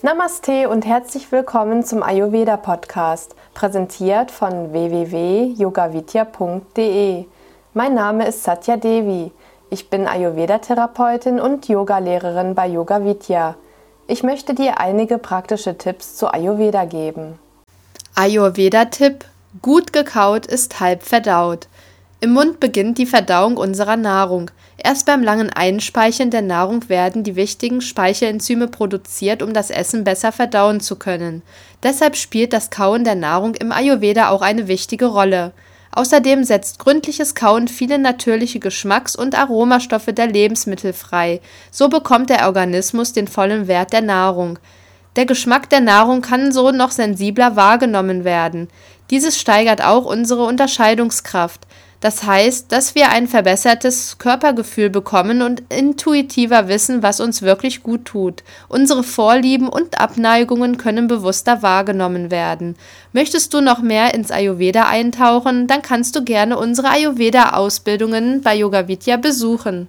Namaste und herzlich willkommen zum Ayurveda Podcast, präsentiert von www.yogavidya.de. Mein Name ist Satya Devi. Ich bin Ayurveda-Therapeutin und Yogalehrerin bei Yoga Vidya. Ich möchte dir einige praktische Tipps zu Ayurveda geben. Ayurveda-Tipp: Gut gekaut ist halb verdaut. Im Mund beginnt die Verdauung unserer Nahrung. Erst beim langen Einspeicheln der Nahrung werden die wichtigen Speichelenzyme produziert, um das Essen besser verdauen zu können. Deshalb spielt das Kauen der Nahrung im Ayurveda auch eine wichtige Rolle. Außerdem setzt gründliches Kauen viele natürliche Geschmacks- und Aromastoffe der Lebensmittel frei. So bekommt der Organismus den vollen Wert der Nahrung. Der Geschmack der Nahrung kann so noch sensibler wahrgenommen werden. Dieses steigert auch unsere Unterscheidungskraft. Das heißt, dass wir ein verbessertes Körpergefühl bekommen und intuitiver wissen, was uns wirklich gut tut. Unsere Vorlieben und Abneigungen können bewusster wahrgenommen werden. Möchtest du noch mehr ins Ayurveda eintauchen, dann kannst du gerne unsere Ayurveda-Ausbildungen bei Yoga Vidya besuchen.